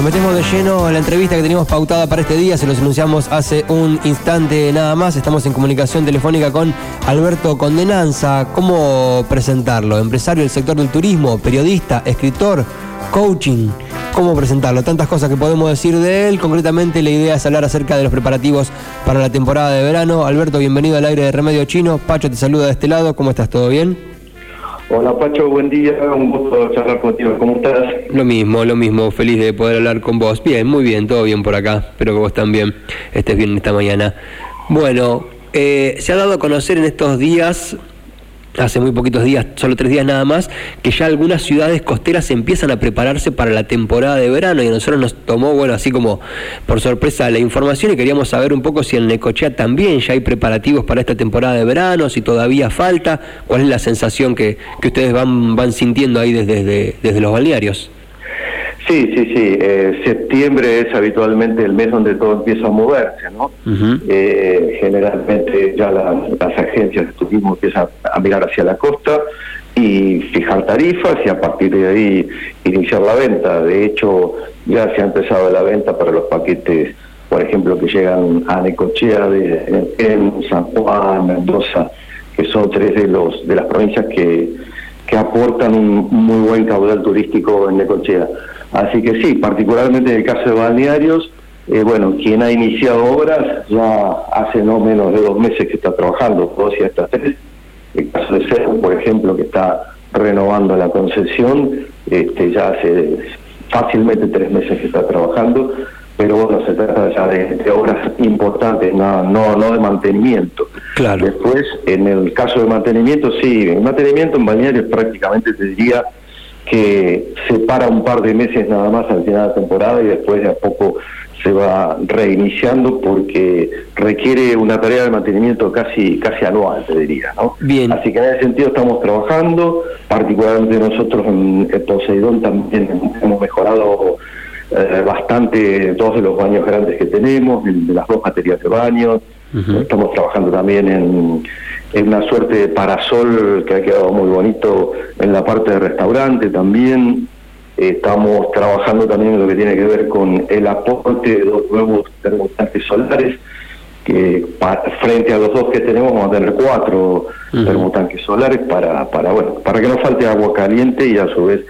Nos metemos de lleno en la entrevista que teníamos pautada para este día, se los anunciamos hace un instante nada más. Estamos en comunicación telefónica con Alberto Condenanza. ¿Cómo presentarlo? Empresario del sector del turismo, periodista, escritor, coaching. ¿Cómo presentarlo? Tantas cosas que podemos decir de él. Concretamente, la idea es hablar acerca de los preparativos para la temporada de verano. Alberto, bienvenido al aire de Remedio Chino. Pacho te saluda de este lado. ¿Cómo estás? ¿Todo bien? Hola Pacho, buen día, un gusto charlar contigo. ¿Cómo estás? Lo mismo, lo mismo, feliz de poder hablar con vos. Bien, muy bien, todo bien por acá. Espero que vos también estés bien esta mañana. Bueno, eh, se ha dado a conocer en estos días hace muy poquitos días, solo tres días nada más, que ya algunas ciudades costeras empiezan a prepararse para la temporada de verano y a nosotros nos tomó, bueno, así como por sorpresa la información y queríamos saber un poco si en Necochea también ya hay preparativos para esta temporada de verano, si todavía falta, cuál es la sensación que, que ustedes van, van sintiendo ahí desde, desde los balnearios. Sí, sí, sí. Eh, septiembre es habitualmente el mes donde todo empieza a moverse, ¿no? Eh, generalmente ya las agencias de turismo empiezan a mirar hacia la costa y fijar tarifas y a partir de ahí iniciar la venta. De hecho, ya se ha empezado la venta para los paquetes, por ejemplo, que llegan a Necochea, de, en San Juan, Mendoza, que son tres de los de las provincias que, que aportan un muy buen caudal turístico en Necochea. Así que sí, particularmente en el caso de balnearios, eh, bueno, quien ha iniciado obras ya hace no menos de dos meses que está trabajando, dos y hasta tres. El caso de Cerro, por ejemplo, que está renovando la concesión, este, ya hace fácilmente tres meses que está trabajando, pero bueno, se trata ya de, obras importantes, no, no, no de mantenimiento. Claro. Después, en el caso de mantenimiento, sí, el mantenimiento en balnearios prácticamente te diría que se para un par de meses nada más al final de la temporada y después de a poco se va reiniciando porque requiere una tarea de mantenimiento casi casi anual, te diría, ¿no? Bien. Así que en ese sentido estamos trabajando, particularmente nosotros en Poseidón también hemos mejorado eh, bastante todos los baños grandes que tenemos, de las dos baterías de baños, estamos trabajando también en una suerte de parasol que ha quedado muy bonito en la parte de restaurante también. Estamos trabajando también en lo que tiene que ver con el aporte de dos nuevos termotanques solares, que frente a los dos que tenemos vamos a tener cuatro termotanques solares para, para, bueno, para que no falte agua caliente y a su vez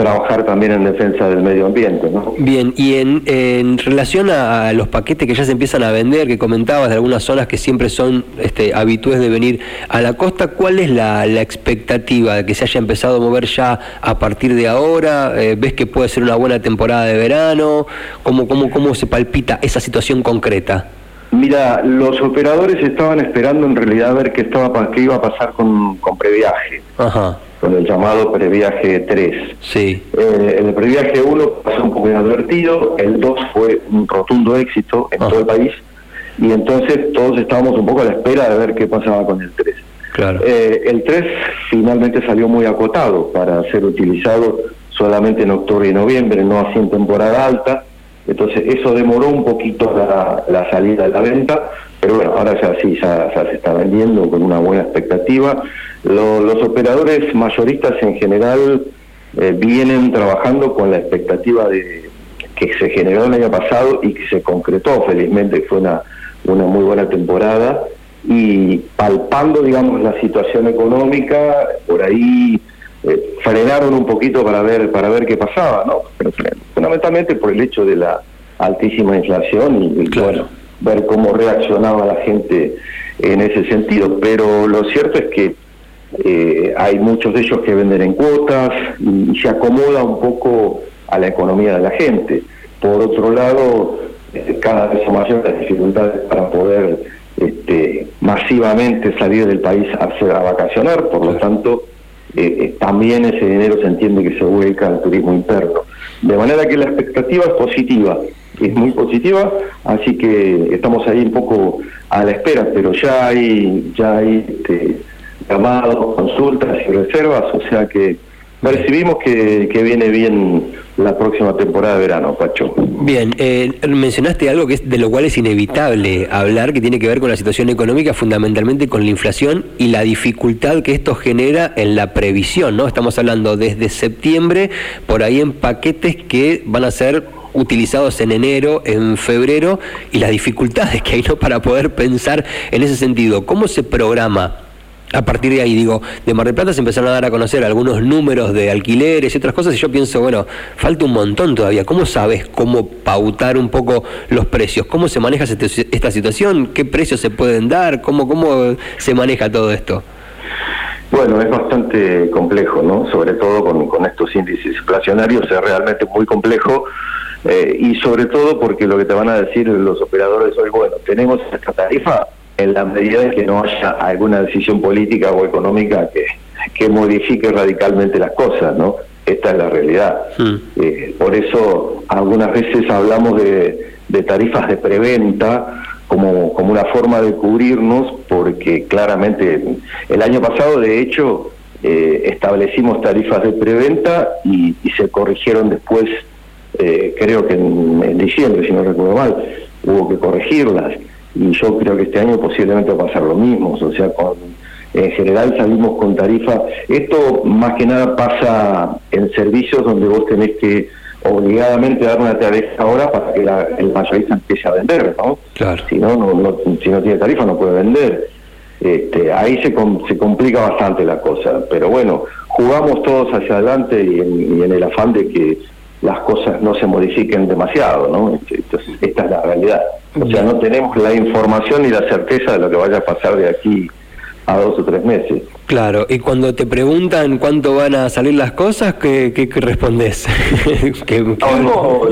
trabajar también en defensa del medio ambiente. ¿no? Bien, y en, en relación a, los paquetes que ya se empiezan a vender, que comentabas de algunas zonas que siempre son este, habituales de venir a la costa, ¿cuál es la, la, expectativa de que se haya empezado a mover ya a partir de ahora? Eh, ¿Ves que puede ser una buena temporada de verano? ¿Cómo, cómo, cómo se palpita esa situación concreta? Mira, los operadores estaban esperando en realidad a ver qué, estaba, qué iba a pasar con, con previaje. Ajá con el llamado previaje 3. Sí. Eh, el previaje 1 pasó un poco inadvertido, el 2 fue un rotundo éxito en todo el país, y entonces todos estábamos un poco a la espera de ver qué pasaba con el 3. Claro. Eh, el 3 finalmente salió muy acotado para ser utilizado solamente en octubre y noviembre, no así en temporada alta, entonces eso demoró un poquito la, salida de la venta, pero bueno, ahora ya sí, ya, se está vendiendo con una buena expectativa. los operadores mayoristas en general eh, vienen trabajando con la expectativa de que se generó el año pasado y que se concretó felizmente, fue una, una muy buena temporada y palpando, digamos, la situación económica, por ahí eh, frenaron un poquito para ver para ver qué pasaba, ¿no? Pero fundamentalmente por el hecho de la altísima inflación y, bueno, ver cómo reaccionaba la gente en ese sentido. Pero lo cierto es que eh, hay muchos de ellos que venden en cuotas y, se acomoda un poco a la economía de la gente. Por otro lado, eh, cada vez son mayores las dificultades para poder este, masivamente salir del país a, a vacacionar, por lo tanto eh, también ese dinero se entiende que se vuelca al turismo interno. De manera que la expectativa es positiva, es muy positiva, así que estamos ahí un poco a la espera, pero ya hay, ya hay este, llamados, consultas y reservas, o sea que Percibimos que, que, viene bien la próxima temporada de verano, Pacho. Bien, eh, mencionaste algo que es de lo cual es inevitable hablar, que tiene que ver con la situación económica, fundamentalmente con la inflación y la dificultad que esto genera en la previsión, ¿no? Estamos hablando desde septiembre, por ahí en paquetes que van a ser utilizados en enero, en febrero y las dificultades que hay ¿no? para poder pensar en ese sentido. ¿Cómo se programa? A partir de ahí, digo, de Mar del Plata se empezaron a dar a conocer algunos números de alquileres y otras cosas, y yo pienso, bueno, falta un montón todavía. ¿Cómo sabes cómo pautar un poco los precios? ¿Cómo se maneja esta situación? ¿Qué precios se pueden dar? ¿Cómo, cómo se maneja todo esto? Bueno, es bastante complejo, ¿no? Sobre todo con, estos índices inflacionarios, es realmente muy complejo. Eh, y sobre todo porque lo que te van a decir los operadores hoy, bueno, tenemos esta tarifa en la medida en que no haya alguna decisión política o económica que, que modifique radicalmente las cosas, ¿no? Esta es la realidad. Hmm. Eh, por eso algunas veces hablamos de, de tarifas de preventa, como, como una forma de cubrirnos, porque claramente el año pasado, de hecho, eh, establecimos tarifas de preventa y, se corrigieron después, eh, creo que en, diciembre, si no recuerdo mal, hubo que corregirlas. Y yo creo que este año posiblemente va a pasar lo mismo, o sea, con, en general salimos con tarifas. Esto más que nada pasa en servicios donde vos tenés que obligadamente dar una tarifa ahora para que el mayorista empiece a vender, ¿no? Claro. Si no, no, si no tiene tarifa no puede vender. Este, ahí se, se complica bastante la cosa, pero bueno, jugamos todos hacia adelante y en, el afán de que las cosas no se modifiquen demasiado, ¿no? Este, entonces, esta es la realidad. O sea, no tenemos la información ni la certeza de lo que vaya a pasar de aquí a dos o tres meses. Claro, y cuando te preguntan cuánto van a salir las cosas, ¿qué, qué, respondes? No,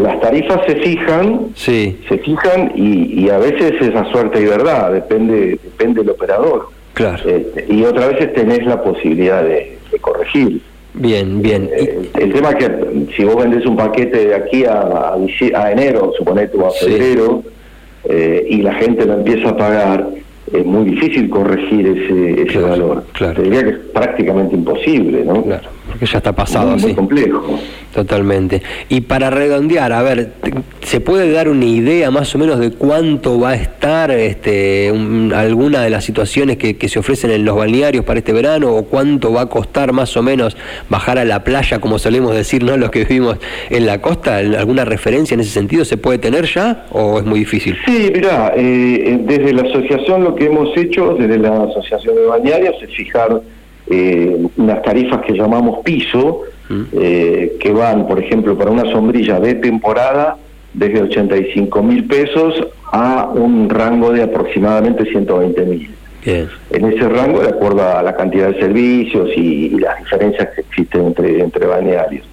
las tarifas se fijan, sí. se fijan y, a veces es a suerte y verdad, depende, depende del operador. Claro. Este, y otras veces tenés la posibilidad de, corregir. Bien, bien. Eh, el, tema es que si vos vendés un paquete de aquí a, a, enero, suponete, o a febrero, eh, y la gente lo empieza a pagar, es muy difícil corregir ese, ese valor. Claro. diría que es prácticamente imposible, ¿no? Claro, porque ya está pasado muy, Muy complejo. Totalmente. Y para redondear, a ver, ¿se puede dar una idea más o menos de cuánto va a estar este, alguna de las situaciones que, que, se ofrecen en los balnearios para este verano o cuánto va a costar más o menos bajar a la playa, como solemos decir, ¿no? Los que vivimos en la costa, ¿alguna referencia en ese sentido se puede tener ya o es muy difícil? Sí, mira, eh, desde la asociación lo que hemos hecho, desde la asociación de balnearios, es fijar eh, unas tarifas que llamamos piso, eh, que van, por ejemplo, para una sombrilla de temporada desde 85 mil pesos a un rango de aproximadamente 120 mil. En ese rango, de acuerdo a la cantidad de servicios y, las diferencias que existen entre, entre balnearios.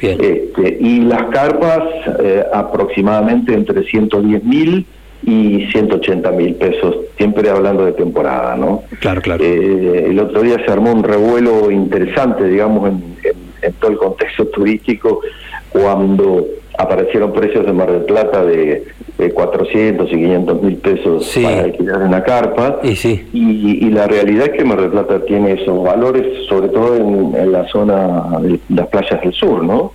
Este, y las carpas eh, aproximadamente entre 110 mil y 180 mil pesos, siempre hablando de temporada, ¿no? Claro, claro. Eh, el otro día se armó un revuelo interesante, digamos, en, en, todo el contexto turístico, cuando aparecieron precios de Mar del Plata de, 400 y 500 mil pesos para alquilar una carpa. Y, sí. y, la realidad es que Mar del Plata tiene esos valores, sobre todo en, la zona de las playas del sur, ¿no?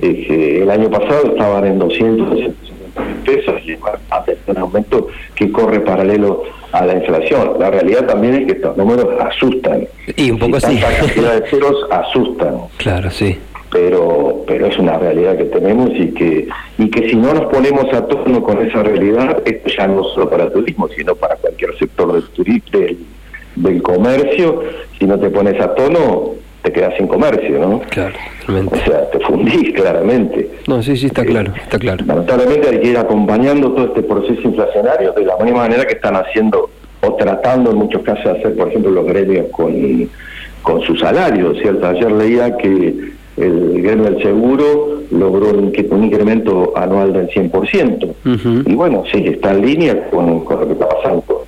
Eh, el año pasado estaban en 200, 250 mil pesos y un aumento que corre paralelo a la inflación. La realidad también es que estos números asustan. Y un poco así. cantidad de ceros asustan. Claro, sí. Pero, pero es una realidad que tenemos y que, y que si no nos ponemos a tono con esa realidad, esto ya no solo para el turismo, sino para cualquier sector del, turismo, del, del comercio, si no te pones a tono, te quedas sin comercio, ¿no? Claro, O sea, te fundís claramente. No, sí, sí, está claro, está claro. Lamentablemente hay que ir acompañando todo este proceso inflacionario de la misma manera que están haciendo o tratando en muchos casos de hacer, por ejemplo, los gremios con, con su salario, ¿cierto? Ayer leía que el gremio del seguro logró un, un incremento anual del 100%. Y bueno, sí, está en línea con, con lo que está pasando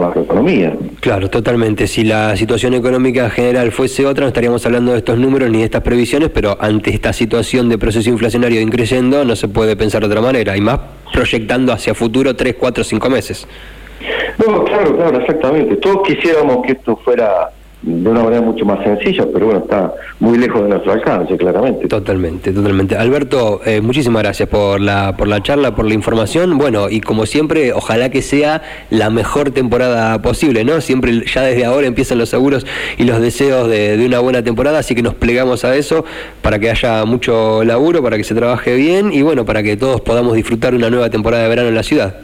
macroeconomía. Claro, totalmente. Si la situación económica general fuese otra, no estaríamos hablando de estos números ni de estas previsiones, pero ante esta situación de proceso inflacionario increciendo, no se puede pensar de otra manera, y más proyectando hacia futuro 3, 4, 5 meses. No, claro, claro, exactamente. Todos quisiéramos que esto fuera de una manera mucho más sencilla, pero bueno, está muy lejos de nuestro alcance, claramente. Totalmente, totalmente. Alberto, eh, muchísimas gracias por la, por la charla, por la información. Bueno, y como siempre, ojalá que sea la mejor temporada posible, ¿no? Siempre ya desde ahora empiezan los seguros y los deseos de, de una buena temporada, así que nos plegamos a eso para que haya mucho laburo, para que se trabaje bien y bueno, para que todos podamos disfrutar una nueva temporada de verano en la ciudad.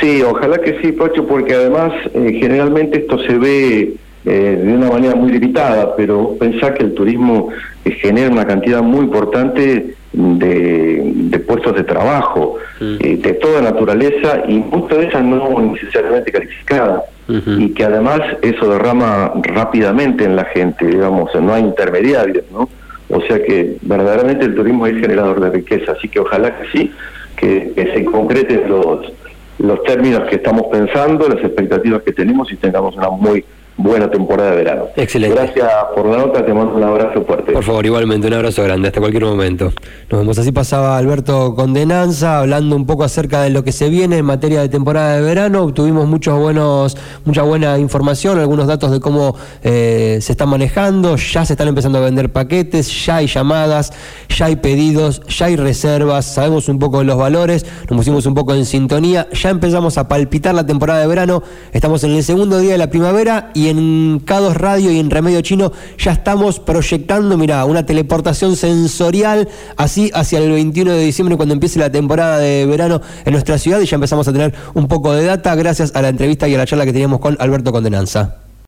Sí, ojalá que sí, Pacho, porque además eh, generalmente esto se ve eh, de una manera muy limitada, pero pensá que el turismo eh, genera una cantidad muy importante de, puestos de trabajo, mm. eh, de toda naturaleza y muchas de esas no necesariamente calificadas. Y que además eso derrama rápidamente en la gente, digamos, no hay intermediarios, ¿no? O sea que verdaderamente el turismo es generador de riqueza, así que ojalá que sí, que, que se concreten los, los términos que estamos pensando, las expectativas que tenemos y tengamos una muy buena temporada de verano. Excelente. Gracias por la nota, te mando un abrazo fuerte. Por favor, igualmente, un abrazo grande, hasta cualquier momento. Nos vemos. Así pasaba Alberto Condenanza, hablando un poco acerca de lo que se viene en materia de temporada de verano. Obtuvimos muchos buenos, mucha buena información, algunos datos de cómo eh, se está manejando. Ya se están empezando a vender paquetes, ya hay llamadas, ya hay pedidos, ya hay reservas, sabemos un poco de los valores, nos pusimos un poco en sintonía, ya empezamos a palpitar la temporada de verano. Estamos en el segundo día de la primavera y en Cados Radio y en Remedio Chino ya estamos proyectando, mira, una teleportación sensorial así hacia el 21 de diciembre cuando empiece la temporada de verano en nuestra ciudad y ya empezamos a tener un poco de data gracias a la entrevista y a la charla que teníamos con Alberto Condenanza.